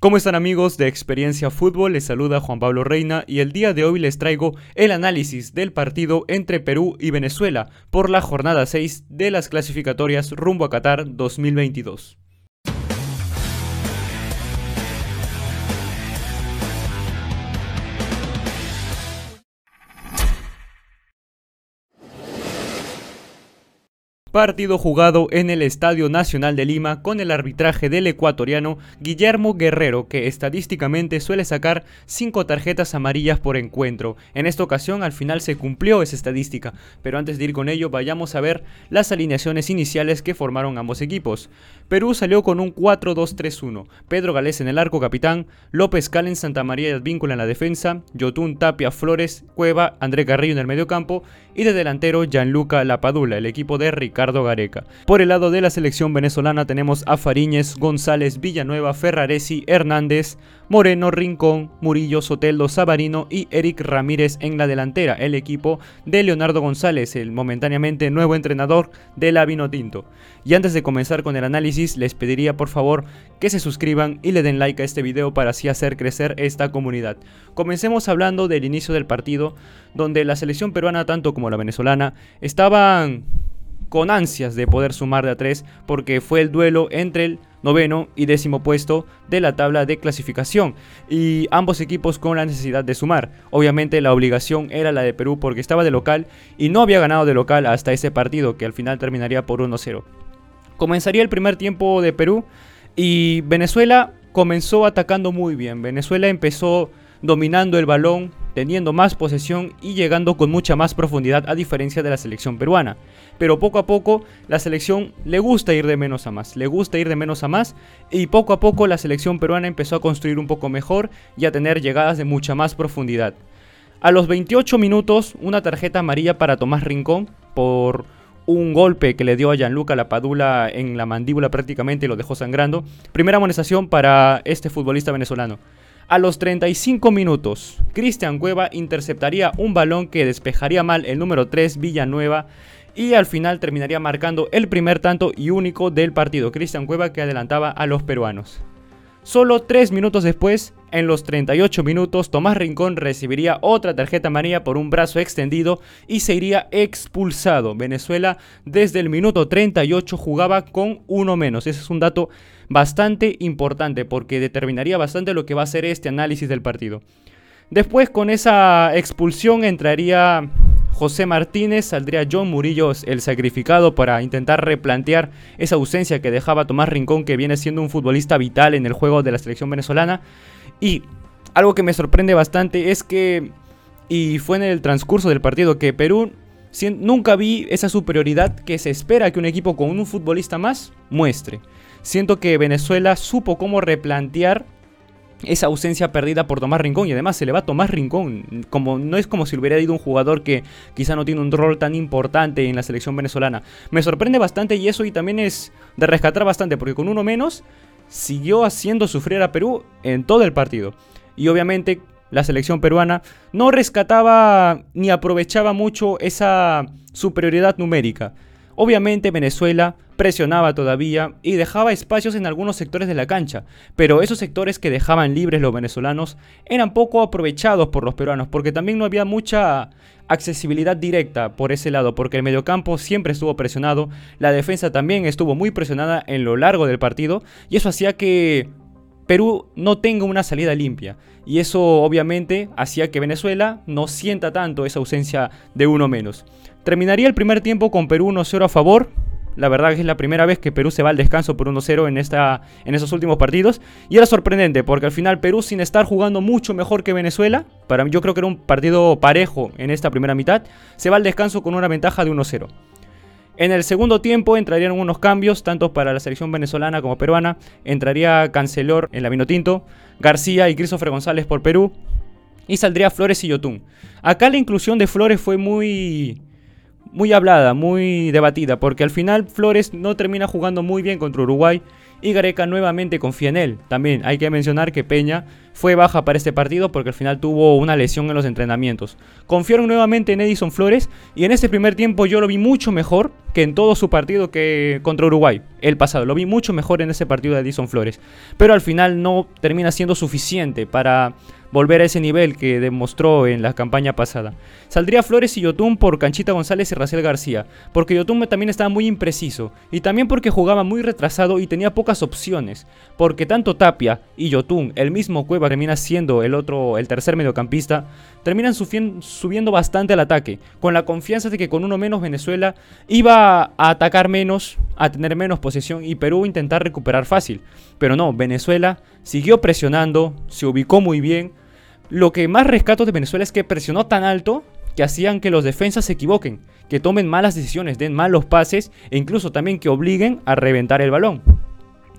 ¿Cómo están amigos de Experiencia Fútbol? Les saluda Juan Pablo Reina y el día de hoy les traigo el análisis del partido entre Perú y Venezuela por la jornada 6 de las clasificatorias rumbo a Qatar 2022. Partido jugado en el Estadio Nacional de Lima con el arbitraje del ecuatoriano Guillermo Guerrero, que estadísticamente suele sacar 5 tarjetas amarillas por encuentro. En esta ocasión al final se cumplió esa estadística, pero antes de ir con ello vayamos a ver las alineaciones iniciales que formaron ambos equipos. Perú salió con un 4-2-3-1, Pedro Galés en el arco capitán, López Calen Santa María y Advíncula en la defensa, Yotun Tapia Flores, Cueva, André Carrillo en el medio campo y de delantero Gianluca Lapadula, el equipo de Ricardo Gareca. Por el lado de la selección venezolana tenemos a Fariñez, González, Villanueva, Ferraresi, Hernández, Moreno, Rincón, Murillo, Soteldo, Sabarino y Eric Ramírez en la delantera, el equipo de Leonardo González, el momentáneamente nuevo entrenador de la Tinto. Y antes de comenzar con el análisis, les pediría por favor que se suscriban y le den like a este video para así hacer crecer esta comunidad. Comencemos hablando del inicio del partido, donde la selección peruana tanto como la venezolana estaban con ansias de poder sumar de a 3 porque fue el duelo entre el noveno y décimo puesto de la tabla de clasificación y ambos equipos con la necesidad de sumar. Obviamente la obligación era la de Perú porque estaba de local y no había ganado de local hasta ese partido que al final terminaría por 1-0. Comenzaría el primer tiempo de Perú y Venezuela comenzó atacando muy bien. Venezuela empezó dominando el balón, teniendo más posesión y llegando con mucha más profundidad a diferencia de la selección peruana. Pero poco a poco la selección le gusta ir de menos a más, le gusta ir de menos a más y poco a poco la selección peruana empezó a construir un poco mejor y a tener llegadas de mucha más profundidad. A los 28 minutos, una tarjeta amarilla para Tomás Rincón por un golpe que le dio a Gianluca Lapadula en la mandíbula prácticamente y lo dejó sangrando. Primera amonestación para este futbolista venezolano. A los 35 minutos, Cristian Cueva interceptaría un balón que despejaría mal el número 3 Villanueva y al final terminaría marcando el primer tanto y único del partido. Cristian Cueva que adelantaba a los peruanos. Solo 3 minutos después, en los 38 minutos, Tomás Rincón recibiría otra tarjeta amarilla por un brazo extendido y se iría expulsado. Venezuela desde el minuto 38 jugaba con uno menos. Ese es un dato bastante importante porque determinaría bastante lo que va a ser este análisis del partido. Después con esa expulsión entraría José Martínez, saldría John Murillo el sacrificado para intentar replantear esa ausencia que dejaba Tomás Rincón que viene siendo un futbolista vital en el juego de la selección venezolana. Y algo que me sorprende bastante es que, y fue en el transcurso del partido, que Perú nunca vi esa superioridad que se espera que un equipo con un futbolista más muestre. Siento que Venezuela supo cómo replantear esa ausencia perdida por Tomás Rincón y además se le va a Tomás Rincón como no es como si hubiera ido un jugador que quizá no tiene un rol tan importante en la selección venezolana. Me sorprende bastante y eso y también es de rescatar bastante porque con uno menos siguió haciendo sufrir a Perú en todo el partido. Y obviamente la selección peruana no rescataba ni aprovechaba mucho esa superioridad numérica. Obviamente Venezuela presionaba todavía y dejaba espacios en algunos sectores de la cancha, pero esos sectores que dejaban libres los venezolanos eran poco aprovechados por los peruanos, porque también no había mucha accesibilidad directa por ese lado, porque el mediocampo siempre estuvo presionado, la defensa también estuvo muy presionada en lo largo del partido, y eso hacía que Perú no tenga una salida limpia. Y eso obviamente hacía que Venezuela no sienta tanto esa ausencia de uno menos. Terminaría el primer tiempo con Perú 1-0 a favor. La verdad que es la primera vez que Perú se va al descanso por 1-0 en, esta, en esos últimos partidos. Y era sorprendente porque al final Perú sin estar jugando mucho mejor que Venezuela, para mí yo creo que era un partido parejo en esta primera mitad, se va al descanso con una ventaja de 1-0. En el segundo tiempo entrarían unos cambios, tanto para la selección venezolana como peruana. Entraría Cancelor en la Vinotinto, García y Christopher González por Perú. Y saldría Flores y Yotun. Acá la inclusión de Flores fue muy muy hablada, muy debatida, porque al final Flores no termina jugando muy bien contra Uruguay y Gareca nuevamente confía en él. También hay que mencionar que Peña fue baja para este partido porque al final tuvo una lesión en los entrenamientos. Confiaron nuevamente en Edison Flores y en este primer tiempo yo lo vi mucho mejor que en todo su partido que contra Uruguay, el pasado. Lo vi mucho mejor en ese partido de Edison Flores. Pero al final no termina siendo suficiente para volver a ese nivel que demostró en la campaña pasada. Saldría Flores y Yotun por Canchita González y Raciel García, porque Yotun también estaba muy impreciso, y también porque jugaba muy retrasado y tenía pocas opciones, porque tanto Tapia y Yotun, el mismo Cueva termina siendo el otro, el tercer mediocampista, terminan subiendo bastante al ataque, con la confianza de que con uno menos Venezuela iba a atacar menos, a tener menos posesión y Perú intentar recuperar fácil. Pero no, Venezuela siguió presionando, se ubicó muy bien. Lo que más rescato de Venezuela es que presionó tan alto que hacían que los defensas se equivoquen, que tomen malas decisiones, den malos pases e incluso también que obliguen a reventar el balón.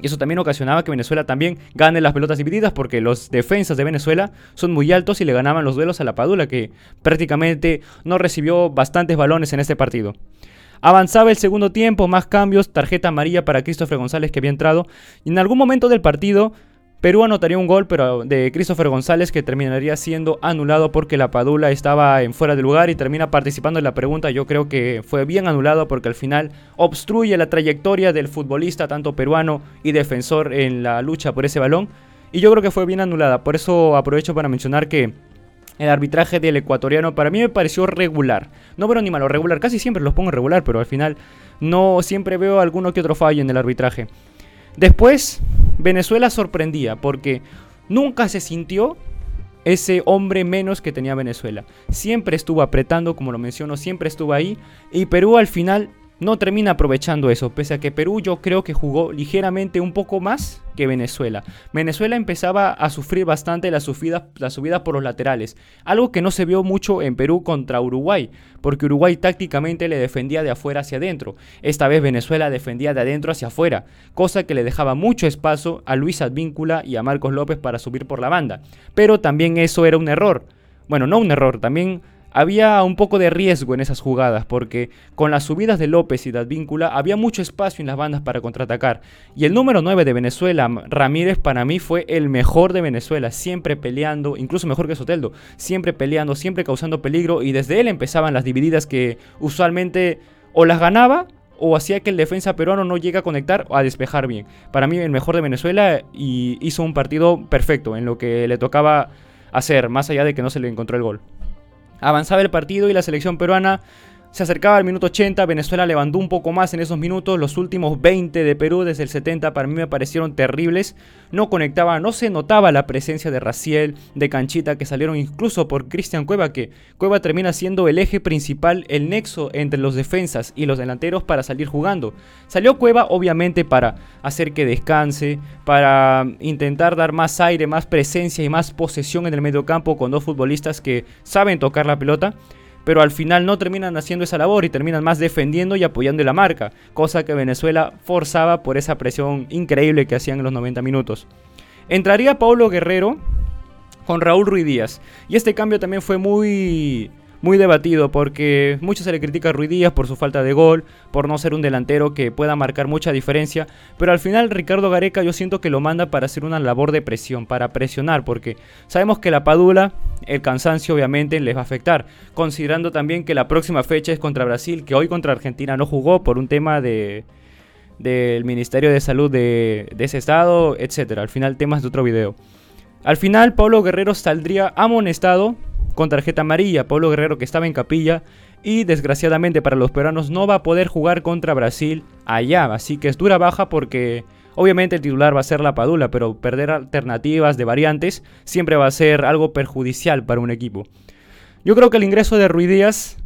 Y eso también ocasionaba que Venezuela también gane las pelotas divididas porque los defensas de Venezuela son muy altos y le ganaban los duelos a la Padula que prácticamente no recibió bastantes balones en este partido. Avanzaba el segundo tiempo, más cambios, tarjeta amarilla para Christopher González que había entrado. Y en algún momento del partido, Perú anotaría un gol pero de Christopher González que terminaría siendo anulado porque la Padula estaba en fuera de lugar y termina participando en la pregunta. Yo creo que fue bien anulado porque al final obstruye la trayectoria del futbolista, tanto peruano y defensor en la lucha por ese balón. Y yo creo que fue bien anulada. Por eso aprovecho para mencionar que el arbitraje del ecuatoriano para mí me pareció regular. No veo ni malo, regular. Casi siempre los pongo regular, pero al final no siempre veo alguno que otro fallo en el arbitraje. Después, Venezuela sorprendía porque nunca se sintió ese hombre menos que tenía Venezuela. Siempre estuvo apretando, como lo menciono, siempre estuvo ahí. Y Perú al final no termina aprovechando eso, pese a que Perú yo creo que jugó ligeramente un poco más que Venezuela. Venezuela empezaba a sufrir bastante las subidas por los laterales, algo que no se vio mucho en Perú contra Uruguay, porque Uruguay tácticamente le defendía de afuera hacia adentro. Esta vez Venezuela defendía de adentro hacia afuera, cosa que le dejaba mucho espacio a Luis Advíncula y a Marcos López para subir por la banda. Pero también eso era un error. Bueno, no un error, también había un poco de riesgo en esas jugadas porque con las subidas de López y de Advíncula había mucho espacio en las bandas para contraatacar. Y el número 9 de Venezuela, Ramírez, para mí fue el mejor de Venezuela, siempre peleando, incluso mejor que Soteldo, siempre peleando, siempre causando peligro y desde él empezaban las divididas que usualmente o las ganaba o hacía que el defensa peruano no llegue a conectar o a despejar bien. Para mí el mejor de Venezuela y hizo un partido perfecto en lo que le tocaba hacer, más allá de que no se le encontró el gol. Avanzaba el partido y la selección peruana se acercaba al minuto 80, Venezuela levantó un poco más en esos minutos, los últimos 20 de Perú desde el 70 para mí me parecieron terribles, no conectaba, no se notaba la presencia de Raciel, de Canchita que salieron incluso por Cristian Cueva, que Cueva termina siendo el eje principal, el nexo entre los defensas y los delanteros para salir jugando. Salió Cueva obviamente para hacer que descanse, para intentar dar más aire, más presencia y más posesión en el medio campo con dos futbolistas que saben tocar la pelota pero al final no terminan haciendo esa labor y terminan más defendiendo y apoyando la marca, cosa que Venezuela forzaba por esa presión increíble que hacían en los 90 minutos. Entraría Paulo Guerrero con Raúl Ruiz Díaz, y este cambio también fue muy muy debatido porque mucho se le critica a Ruiz Díaz por su falta de gol, por no ser un delantero que pueda marcar mucha diferencia, pero al final Ricardo Gareca yo siento que lo manda para hacer una labor de presión, para presionar, porque sabemos que la Padula, el cansancio obviamente les va a afectar, considerando también que la próxima fecha es contra Brasil, que hoy contra Argentina no jugó por un tema de del Ministerio de Salud de, de ese estado, etcétera. Al final temas de otro video. Al final Pablo Guerrero saldría amonestado con tarjeta amarilla. Pablo Guerrero que estaba en capilla y desgraciadamente para los peruanos no va a poder jugar contra Brasil allá. Así que es dura baja porque obviamente el titular va a ser la Padula, pero perder alternativas de variantes siempre va a ser algo perjudicial para un equipo. Yo creo que el ingreso de Ruidías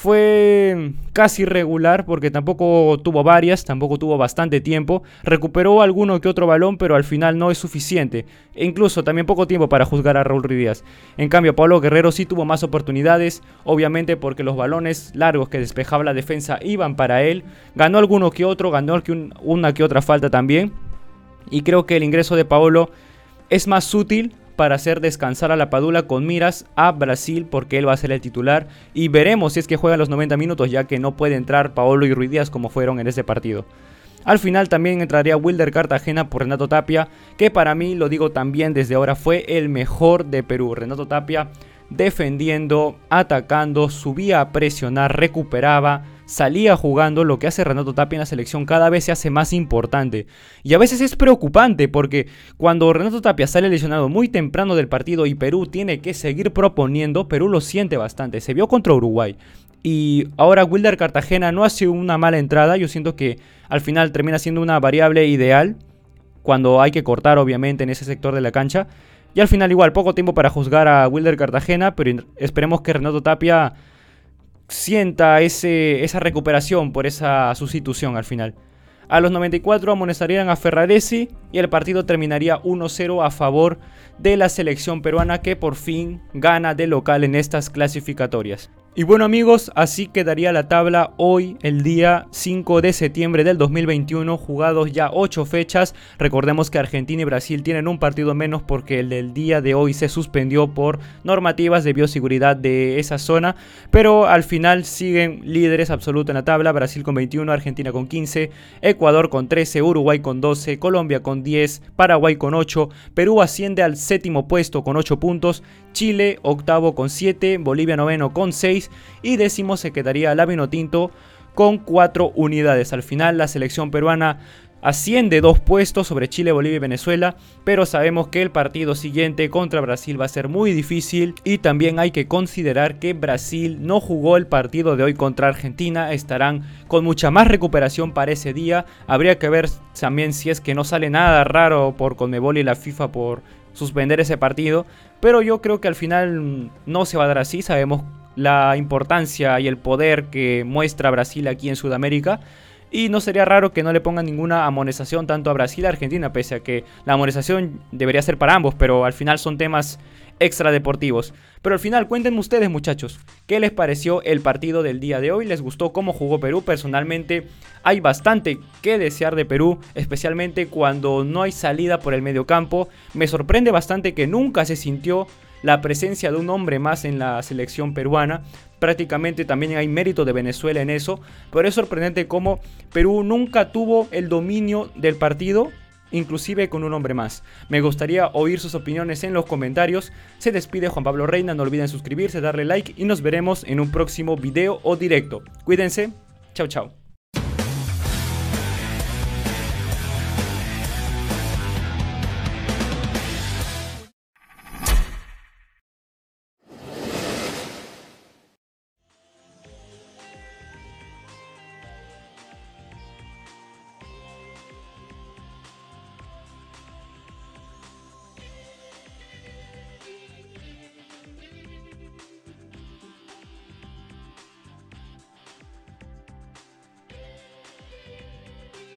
fue casi regular porque tampoco tuvo varias, tampoco tuvo bastante tiempo. Recuperó alguno que otro balón, pero al final no es suficiente. E incluso también poco tiempo para juzgar a Raúl Ruiz En cambio, Pablo Guerrero sí tuvo más oportunidades, obviamente porque los balones largos que despejaba la defensa iban para él. Ganó alguno que otro, ganó una que otra falta también. Y creo que el ingreso de Paolo es más útil para hacer descansar a la Padula con miras a Brasil porque él va a ser el titular y veremos si es que juega los 90 minutos ya que no puede entrar Paolo y Ruiz Díaz como fueron en ese partido. Al final también entraría Wilder Cartagena por Renato Tapia, que para mí, lo digo también desde ahora, fue el mejor de Perú. Renato Tapia defendiendo, atacando, subía a presionar, recuperaba, salía jugando, lo que hace Renato Tapia en la selección cada vez se hace más importante. Y a veces es preocupante porque cuando Renato Tapia sale lesionado muy temprano del partido y Perú tiene que seguir proponiendo, Perú lo siente bastante. Se vio contra Uruguay. Y ahora Wilder Cartagena no hace una mala entrada, yo siento que al final termina siendo una variable ideal cuando hay que cortar obviamente en ese sector de la cancha. Y al final igual, poco tiempo para juzgar a Wilder Cartagena, pero esperemos que Renato Tapia sienta esa recuperación por esa sustitución al final. A los 94 amonestarían a Ferraresi y el partido terminaría 1-0 a favor de la selección peruana que por fin gana de local en estas clasificatorias. Y bueno amigos, así quedaría la tabla hoy, el día 5 de septiembre del 2021, jugados ya 8 fechas. Recordemos que Argentina y Brasil tienen un partido menos porque el del día de hoy se suspendió por normativas de bioseguridad de esa zona. Pero al final siguen líderes absolutos en la tabla, Brasil con 21, Argentina con 15, Ecuador con 13, Uruguay con 12, Colombia con 10, Paraguay con 8, Perú asciende al séptimo puesto con 8 puntos, Chile octavo con 7, Bolivia noveno con 6 y décimo se quedaría la Tinto con 4 unidades. Al final la selección peruana asciende dos puestos sobre Chile, Bolivia y Venezuela, pero sabemos que el partido siguiente contra Brasil va a ser muy difícil y también hay que considerar que Brasil no jugó el partido de hoy contra Argentina, estarán con mucha más recuperación para ese día, habría que ver también si es que no sale nada raro por Conmebol y la FIFA por suspender ese partido, pero yo creo que al final no se va a dar así, sabemos la importancia y el poder que muestra Brasil aquí en Sudamérica. Y no sería raro que no le pongan ninguna amonestación tanto a Brasil a Argentina, pese a que la amonestación debería ser para ambos, pero al final son temas extradeportivos. Pero al final, cuéntenme ustedes, muchachos, ¿qué les pareció el partido del día de hoy? ¿Les gustó cómo jugó Perú? Personalmente, hay bastante que desear de Perú, especialmente cuando no hay salida por el medio campo. Me sorprende bastante que nunca se sintió la presencia de un hombre más en la selección peruana. Prácticamente también hay mérito de Venezuela en eso, pero es sorprendente cómo Perú nunca tuvo el dominio del partido inclusive con un hombre más. Me gustaría oír sus opiniones en los comentarios. Se despide Juan Pablo Reina, no olviden suscribirse, darle like y nos veremos en un próximo video o directo. Cuídense, chao chao.